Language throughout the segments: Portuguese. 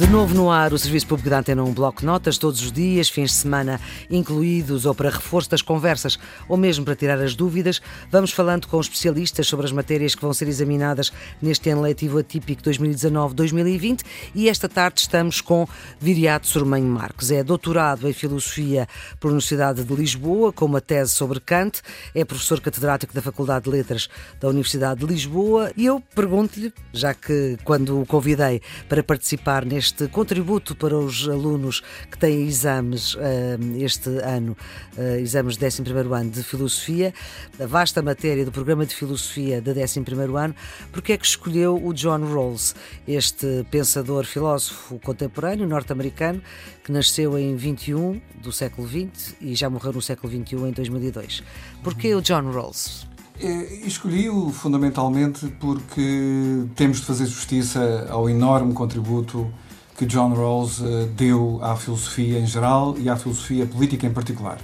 De novo no ar, o Serviço Público da Antena um bloco notas todos os dias, fins de semana incluídos, ou para reforço das conversas, ou mesmo para tirar as dúvidas. Vamos falando com especialistas sobre as matérias que vão ser examinadas neste ano letivo atípico 2019-2020 e esta tarde estamos com Viriato Sormanho Marques. É doutorado em Filosofia pela Universidade de Lisboa, com uma tese sobre Kant, é professor catedrático da Faculdade de Letras da Universidade de Lisboa e eu pergunto-lhe, já que quando o convidei para participar neste este contributo para os alunos que têm exames eh, este ano, eh, exames de 11 ano de Filosofia, a vasta matéria do programa de Filosofia de 11 ano, porque é que escolheu o John Rawls, este pensador filósofo contemporâneo norte-americano que nasceu em 21 do século XX e já morreu no século XXI em 2002. Porquê o John Rawls? É, escolhi-o fundamentalmente porque temos de fazer justiça ao enorme contributo que John Rawls uh, deu à filosofia em geral e à filosofia política em particular.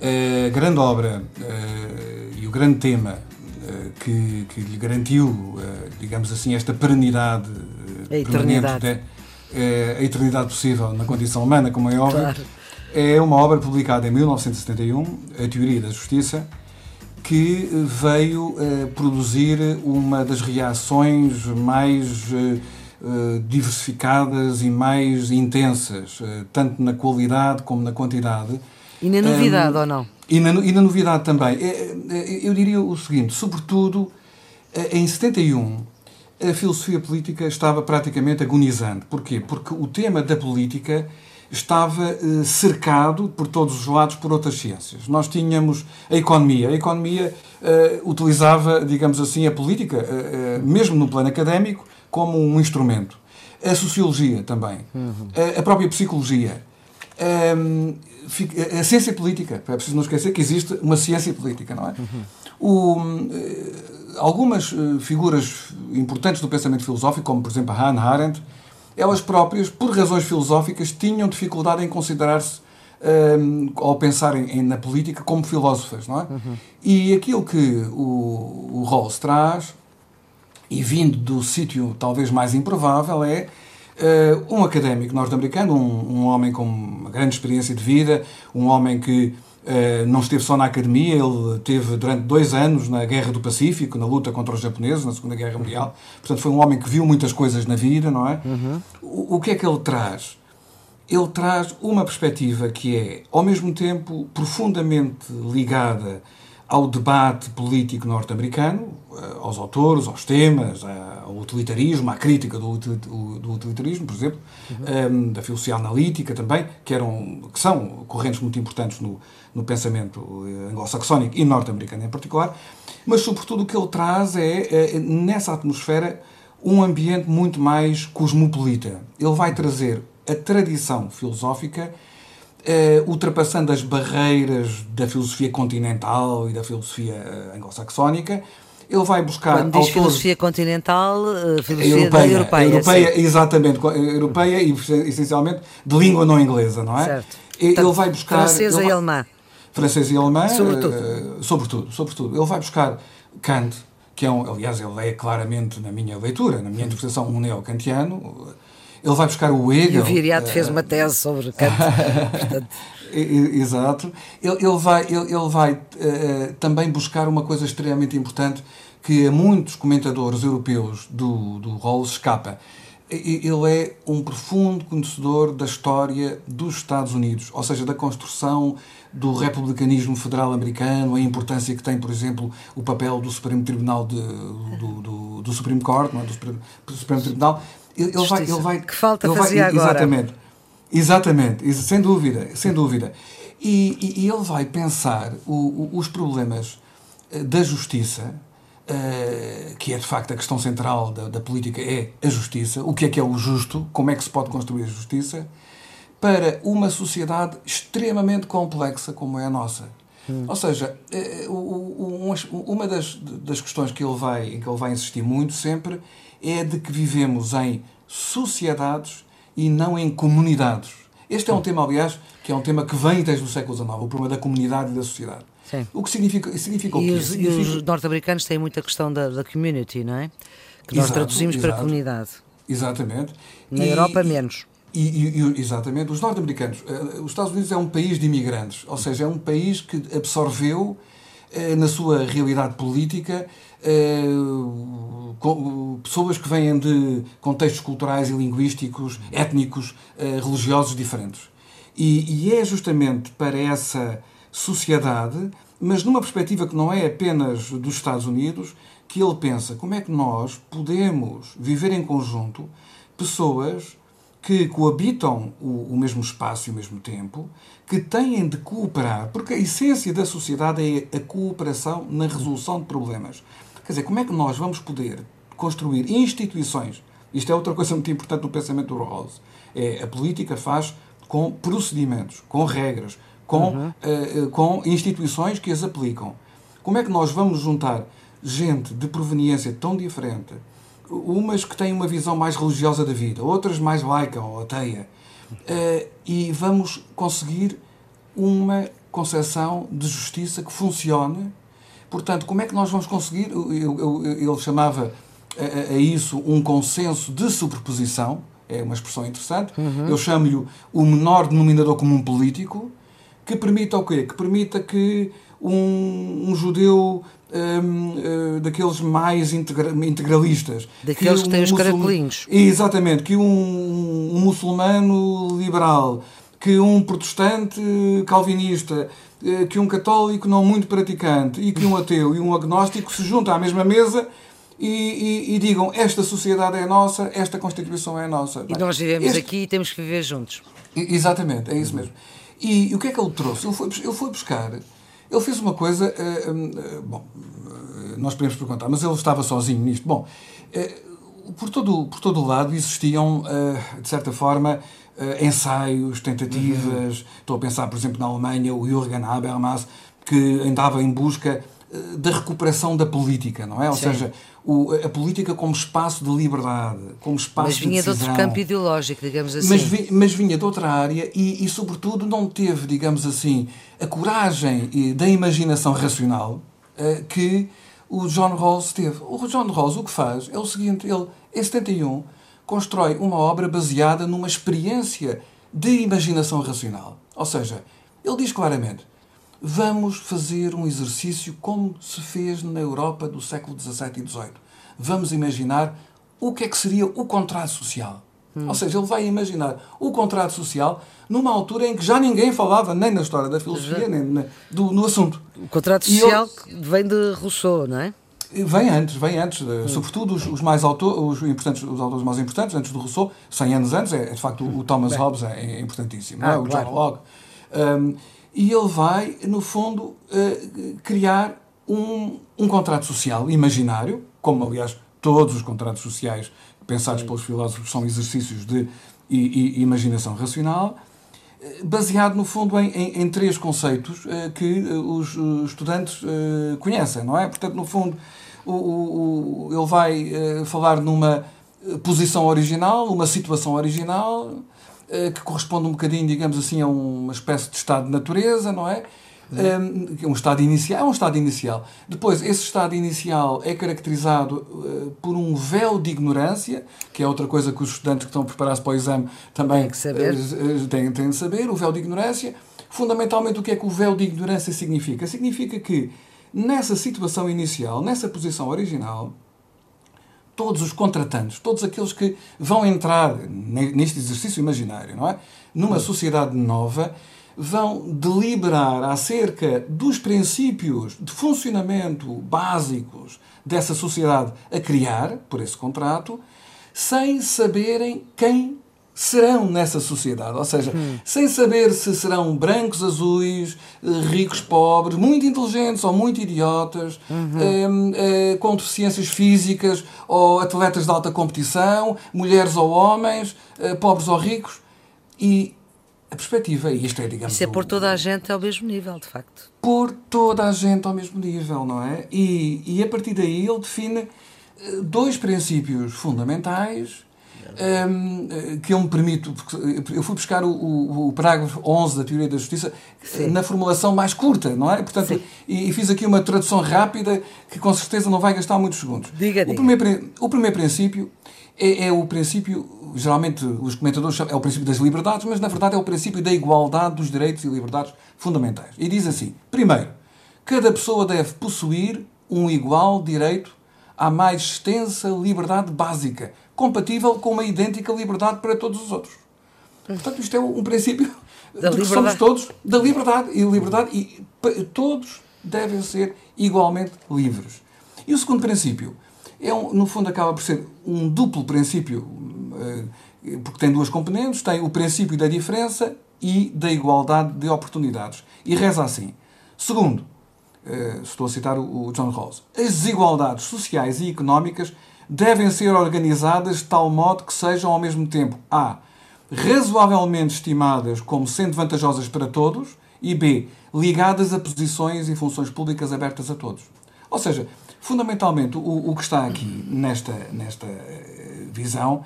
A grande obra uh, e o grande tema que, que, lhe garantiu, digamos assim, esta perenidade a eternidade. De, a eternidade possível na condição humana, como é óbvio, claro. é uma obra publicada em 1971, A Teoria da Justiça, que veio produzir uma das reações mais eh, diversificadas e mais intensas, uh, tanto na qualidade como na quantidade. E na novidade, um, ou não? E na, e na novidade também. É, é, eu diria o seguinte: sobretudo, eh, em 71, a filosofia política estava praticamente agonizante. Porquê? Porque o tema da política estava cercado por todos os lados por outras ciências. Nós tínhamos a economia. A economia uh, utilizava, digamos assim, a política, uh, uh, mesmo no plano académico, como um instrumento. A sociologia também. Uhum. A, a, própria psicologia. A, a, ciência política. É preciso não esquecer que existe uma ciência política, não é? Uhum. O, eh, algumas eh, figuras importantes do pensamento filosófico, como por exemplo Hannah Arendt, elas próprias, por razões filosóficas, tinham dificuldade em considerar-se um, ao pensar em, na política como filósofas, não é? Uhum. E aquilo que o, o Rawls traz e vindo do sítio talvez mais improvável, é uh, um académico norte-americano, um, um, homem com uma grande experiência de vida, um homem que uh, não esteve só na academia, ele teve durante dois anos na Guerra do Pacífico, na luta contra os japoneses, na Segunda Guerra Mundial. Portanto, foi um homem que viu muitas coisas na vida, não é? Uhum. O, o que é que ele traz? Ele traz uma perspectiva que é, ao mesmo tempo, profundamente ligada ao debate político norte-americano, eh, aos autores, aos temas, ao utilitarismo, à crítica do, utilitarismo, por exemplo, uhum. um, ehm, da filosofia analítica também, que, eram, que são correntes muito importantes no, no pensamento eh, anglo-saxónico e norte-americano em particular, mas sobretudo o que ele traz é, é, nessa atmosfera, um ambiente muito mais cosmopolita. Ele vai trazer a tradição filosófica uh, ultrapassando as barreiras da filosofia continental e da filosofia uh, anglo-saxónica, ele vai buscar. Quando diz autores... filosofia continental, uh, filosofia europeia, europeia. Europeia, exatamente, europeia e essencialmente de língua não inglesa, não é? Certo. Ele vai buscar. Francesa vai, e alemã. Francesa e alemã. Sobretudo. Uh, sobretudo, sobretudo. Ele vai buscar Kant, que é um, aliás, ele é claramente, na minha leitura, na minha interpretação, um neo-kantiano ele vai buscar o Hegel. E o Viriato fez uma tese sobre Kant. Exato. Ele, ele vai, ele, ele vai uh, também buscar uma coisa extremamente importante que a muitos comentadores europeus do, do Rawls escapa. Ele é um profundo conhecedor da história dos Estados Unidos, ou seja, da construção do republicanismo federal americano, a importância que tem, por exemplo, o papel do Supremo Tribunal de, do, do, do Supreme Court, não é? do, Supremo, do Supremo Tribunal, ele, ele vai, ele vai. Que falta fazer agora. Exatamente. Exatamente, sem dúvida, sem dúvida. E, e, e ele vai pensar o, o, os problemas eh, da justiça, uh, que é de facto a questão central da, da, política, é a justiça, o que é que é o justo, como é que se pode construir a justiça, para uma sociedade extremamente complexa como é a nossa. Hum. Ou seja, uh, uma das, das questões que ele, vai, que ele vai insistir muito sempre é de que vivemos em sociedades e não em comunidades. Este é um tema, aliás, que é um tema que vem desde o século XIX, o problema da comunidade e da sociedade. Sim. O que significa, significa e o quê? Os, significa... E os norte-americanos têm muita questão da, da community, não é? Que nós exato, traduzimos exato. para comunidade. Exatamente. Na e, Europa, menos. E, e, exatamente. Os norte-americanos. Uh, os Estados Unidos é um país de imigrantes, ou seja, é um país que absorveu uh, na sua realidade política com, pessoas que vêm de contextos culturais e linguísticos, étnicos, religiosos diferentes. E, e é justamente para essa sociedade, mas numa perspectiva que não é apenas dos Estados Unidos, que ele pensa como é que nós podemos viver em conjunto pessoas que coabitam o, o, mesmo espaço e o mesmo tempo, que têm de cooperar, porque a essência da sociedade é a cooperação na resolução de problemas. Quer dizer, como é que nós vamos poder construir instituições? Isto é outra coisa muito importante no pensamento do Rawls. É a política faz com procedimentos, com regras, com, uhum. uh, com instituições que as aplicam. Como é que nós vamos juntar gente de proveniência tão diferente, umas que têm uma visão mais religiosa da vida, outras mais laica ou ateia, uh, e vamos conseguir uma concepção de justiça que funcione. Portanto, como é que nós vamos conseguir? Eu, eu, ele chamava a, a, isso um consenso de superposição, é uma expressão interessante. Uhum. Eu chamo-lhe o menor denominador comum político, que permita o quê? Que permita que um, um judeu um, uh, daqueles mais integra integralistas. Daqueles que, que têm os caracolinhos. Exatamente, que um, um, muçulmano liberal, que um protestante calvinista, uh, que um católico não muito praticante e que um ateu e um agnóstico se juntam à mesma mesa e, e, e, digam esta sociedade é nossa, esta Constituição é nossa. E nós vivemos este... aqui e temos que viver juntos. Exatamente, é isso mesmo. E, e o que é que ele trouxe? Ele foi, ele foi buscar ele fez uma coisa. Uh, uh, bom, uh, nós podemos perguntar, mas ele estava sozinho nisto. Bom, por, todo, por todo o lado existiam, de certa forma, ensaios, tentativas. Uhum. Estou a pensar, por exemplo, na Alemanha, o Jürgen Habermas, que andava em busca da recuperação da política, não é? Ou Sim. seja, o, a política como espaço de liberdade, como espaço mas vinha de, de outro campo ideológico, digamos assim. Mas, vi, mas vinha de outra área e, e, sobretudo, não teve, digamos assim, a coragem da imaginação racional uh, que o John Rawls teve. O John Rawls o que faz é o seguinte, ele, em 71, constrói uma obra baseada numa experiência de imaginação racional. Ou seja, ele diz claramente, Vamos fazer um exercício como se fez na Europa do século XVII e XVIII. Vamos imaginar o que é que seria o contrato social. Hum. Ou seja, ele vai imaginar o contrato social numa altura em que já ninguém falava nem na história da filosofia, nem na, do, no assunto. O contrato social ele, vem de Rousseau, não é? Vem antes, vem antes, hum. sobretudo os, os mais autores, os, importantes, os autores mais importantes, antes do Rousseau, 100 anos antes, é, de facto o, o Thomas Bem. Hobbes é, é importantíssimo, ah, é? o claro. John Locke. Um, e ele vai, no fundo, uh, criar um, um contrato social imaginário, como aliás todos os contratos sociais pensados pelos filósofos são exercícios de e, e, imaginação racional, eh, baseado no fundo em, em, em três conceitos uh, que os estudantes conhecem, não é? Portanto, no fundo, o, o, ele vai falar numa posição original, uma situação original, eh, que corresponde um bocadinho, digamos assim, a uma espécie de estado de natureza, não é? Um, é um estado inicial, é um estado inicial. Depois, esse estado inicial é caracterizado uh, por um véu de ignorância, que é outra coisa que os estudantes que estão a preparar-se para o exame também têm, que saber. Uh, têm, têm de saber. O véu de ignorância. Fundamentalmente, o que é que o véu de ignorância significa? Significa que nessa situação inicial, nessa posição original, todos os contratantes, todos aqueles que vão entrar neste exercício imaginário, não é? Numa sociedade nova, vão deliberar acerca dos princípios de funcionamento básicos dessa sociedade a criar, por esse contrato, sem saberem quem serão nessa sociedade. Ou seja, hum. sem saber se serão brancos, azuis, eh, ricos, pobres, muito inteligentes ou muito idiotas, uhum. eh, com deficiências físicas ou atletas de alta competição, mulheres ou homens, eh, pobres ou ricos. E a perspectiva, e isto é, digamos. Isso é pôr toda a gente ao mesmo nível, de facto. Pôr toda a gente ao mesmo nível, não é? E, e a partir daí ele define dois princípios fundamentais um, que eu me permito, porque eu fui buscar o, o, o, parágrafo 11 da Teoria da Justiça Sim. na formulação mais curta, não é? Portanto, e, e, fiz aqui uma tradução rápida que com certeza não vai gastar muitos segundos. Diga, o, Primeiro, o primeiro princípio é, é, o princípio, geralmente os comentadores chamam, é o princípio das liberdades, mas na verdade é o princípio da igualdade dos direitos e liberdades fundamentais. E diz assim: primeiro, cada pessoa deve possuir um igual direito à mais extensa liberdade básica, compatível com uma idêntica liberdade para todos os outros. Portanto, isto é um princípio da de que somos todos da liberdade e liberdade e todos devem ser igualmente livres. E o segundo princípio é um, no fundo acaba por ser um duplo princípio eh, porque tem duas componentes, tem o princípio da diferença e da igualdade de oportunidades. E reza assim: segundo, estou a citar o John Rawls, as desigualdades sociais e económicas devem ser organizadas de tal modo que sejam ao mesmo tempo a razoavelmente estimadas como sendo vantajosas para todos e b ligadas a posições e funções públicas abertas a todos. Ou seja, fundamentalmente o, o que está aqui nesta, nesta eh, visão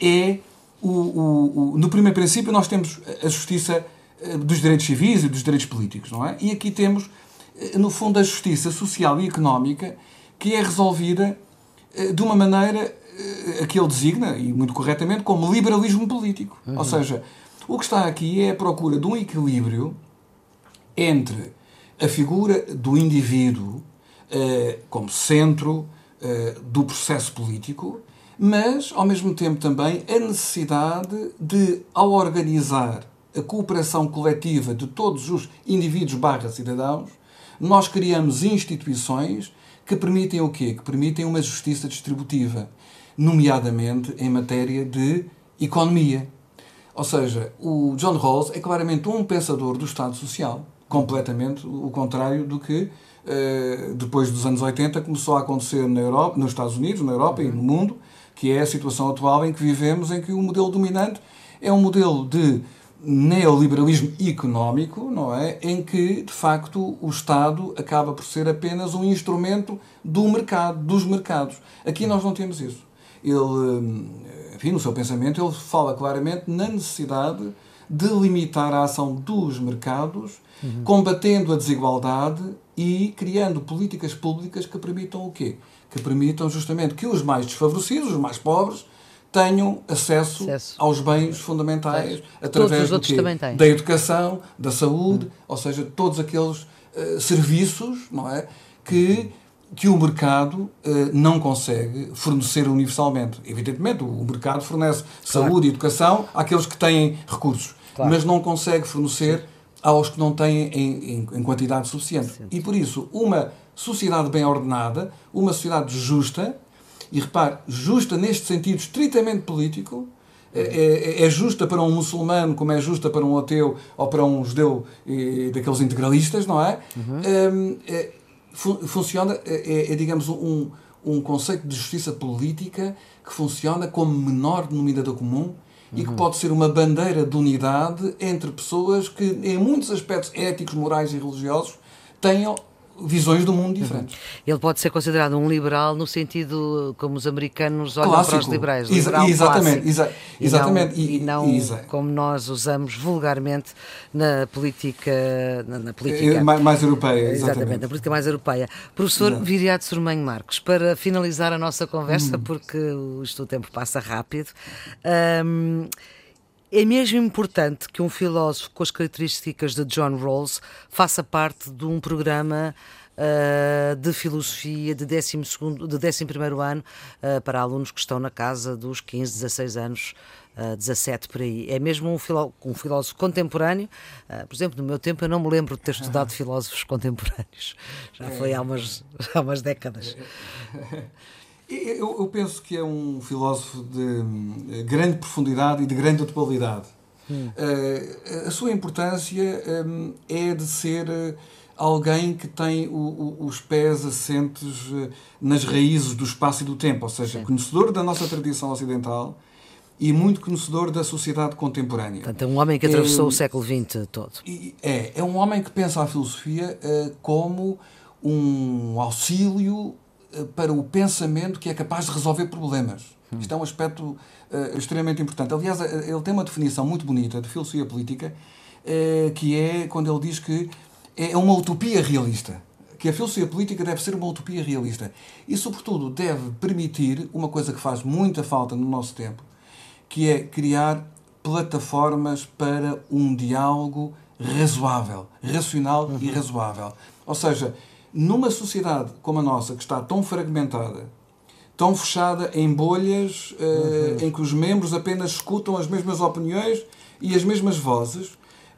é o, o, o, no primeiro princípio nós temos a justiça eh, dos direitos civis e dos direitos políticos, não é? E aqui temos eh, no fundo a justiça social e económica que é resolvida de uma maneira a que ele designa, e muito corretamente, como liberalismo político. Uhum. Ou seja, o que está aqui é a procura de um equilíbrio entre a figura do indivíduo eh, como centro eh, do processo político, mas, ao mesmo tempo, também a necessidade de, ao organizar a cooperação coletiva de todos os indivíduos barra cidadãos, nós criamos instituições que permitem o quê? Que permitem uma justiça distributiva, nomeadamente em matéria de economia. Ou seja, o John Rawls é claramente um pensador do Estado Social, completamente o contrário do que eh, depois dos anos 80 começou a acontecer na Europa, nos Estados Unidos, na Europa e no mundo, que é a situação atual em que vivemos, em que o modelo dominante é um modelo de neoliberalismo económico, não é? Em que, de facto, o Estado acaba por ser apenas um instrumento do mercado, dos mercados. Aqui nós não temos isso. Ele, enfim, no seu pensamento, ele fala claramente na necessidade de limitar a ação dos mercados, uhum. combatendo a desigualdade e criando políticas públicas que permitam o quê? Que permitam justamente que os mais desfavorecidos, os mais pobres, tenham acesso, acesso. aos bens fundamentais através do quê? da educação, da saúde, uhum. ou seja, todos aqueles uh, serviços, não é, que que o mercado uh, não consegue fornecer universalmente. Evidentemente, o mercado fornece claro. saúde e educação àqueles que têm recursos, claro. mas não consegue fornecer aos que não têm em, em, em quantidade suficiente. Sim. E por isso, uma sociedade bem ordenada, uma sociedade justa, e repare, justa neste sentido estritamente político, é, é, é, justa para um muçulmano como é justa para um ateu ou para um judeu e, daqueles integralistas, não é? Uhum. Um, é, funciona, é, é, digamos, um, um conceito de justiça política que funciona como menor denominador comum uhum. e que uhum. pode ser uma bandeira de unidade entre pessoas que, em muitos aspectos éticos, morais e religiosos, tenham visões do mundo diferentes. Uhum. Ele pode ser considerado um liberal no sentido como os americanos olham clássico. para os liberais. Liberal exatamente, exa exatamente. E não, e não como nós usamos vulgarmente na política, na, na política é, mais, mais, europeia. Exatamente. exatamente, na política mais europeia. Professor Exato. Viriato Sormanho Marcos, para finalizar a nossa conversa, hum. porque isto o tempo passa rápido. É mesmo importante que um filósofo com as características de John Rawls faça parte de um programa uh, de filosofia de 12 de 11 ano uh, para alunos que estão na casa dos 15, 16 anos. Uh, 17 por aí. É mesmo um, filó um filósofo contemporâneo. Uh, por exemplo, no meu tempo eu não me lembro de ter estudado filósofos contemporâneos. Já foi há umas, há umas décadas. Eu, eu, penso que é um filósofo de grande profundidade e de grande atualidade. Hum. Uh, a sua importância um, é de ser eh, alguém que tem o, o, os pés assentes nas raízes do espaço e do tempo, ou seja, Sim. conhecedor da nossa tradição ocidental e muito conhecedor da sociedade contemporânea. Portanto, é um homem que atravessou é, o século XX todo. É, é um homem que pensa a filosofia uh, como um auxílio para o pensamento que é capaz de resolver problemas. Hum. Isto é um aspecto uh, extremamente importante. Aliás, eh, ele tem uma definição muito bonita de filosofia política, uh, que é quando ele diz que é uma utopia realista. que a filosofia política deve ser uma utopia realista e, sobretudo, deve permitir uma coisa que faz muita falta no nosso tempo, que é criar plataformas para um diálogo razoável, racional uhum. e razoável. Ou seja, numa sociedade como a nossa, que está tão fragmentada, tão fechada em bolhas, uh, uhum. em que os membros apenas escutam as mesmas opiniões e as mesmas vozes,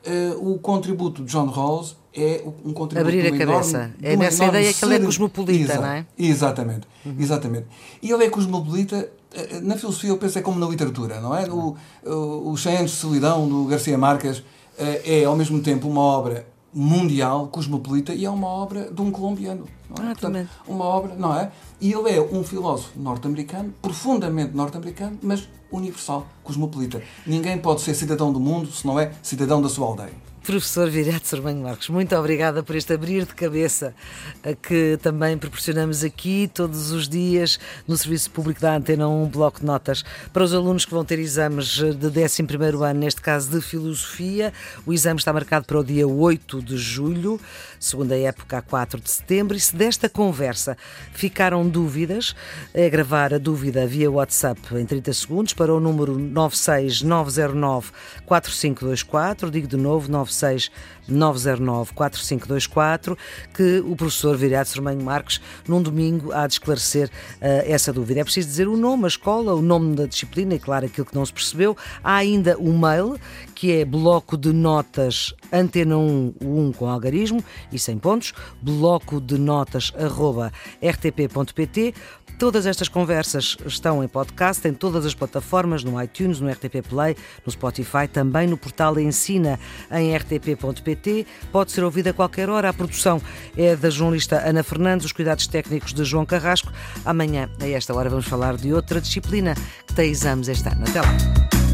uh, o contributo de John Rawls é um contributo Abrir a cabeça. Enorme, é nessa ideia que ele é cosmopolita, Exa não é? Exatamente, uhum. exatamente. E ele é cosmopolita, eh, na filosofia eu penso é como na literatura, não é? O, o, o 100 anos de solidão, do Garcia Marques, é ao mesmo tempo uma obra mundial, cosmopolita, e é uma obra de um colombiano. Não é? Portanto, uma obra, não é? E ele é um filósofo norte-americano, profundamente norte-americano, mas universal, cosmopolita. Ninguém pode ser cidadão do mundo se não é cidadão da sua aldeia. Professor Virete Sormanho Marcos, muito obrigada por este abrir de cabeça eh, que também proporcionamos aqui todos os dias no Serviço Público da Antena, um bloco de notas para os alunos que vão ter exames de 11 ano, neste caso de Filosofia. O exame está marcado para o dia 8 de julho, segunda época a 4 de setembro. E se desta conversa ficaram dúvidas, é gravar a dúvida via WhatsApp em 30 segundos para o número 96909 4524. Digo de novo, 969 996 909 4524, que o professor Viriato Sermanho Marques, num domingo, há de esclarecer uh, essa dúvida. É preciso dizer o nome, a escola, o nome da disciplina e, claro, aquilo que não se percebeu. Há ainda o mail, que é bloco de notas antena 1, 1 com algarismo e sem pontos, bloco de notas arroba rtp.pt. Todas estas conversas estão em podcast, em todas as plataformas, no iTunes, no RTP Play, no Spotify, também no portal Ensina em rtp.pt. Pode ser ouvida a qualquer hora. A produção é da jornalista Ana Fernandes, os cuidados técnicos de João Carrasco. Amanhã, a esta hora, vamos falar de outra disciplina que tem exames este ano. Até lá.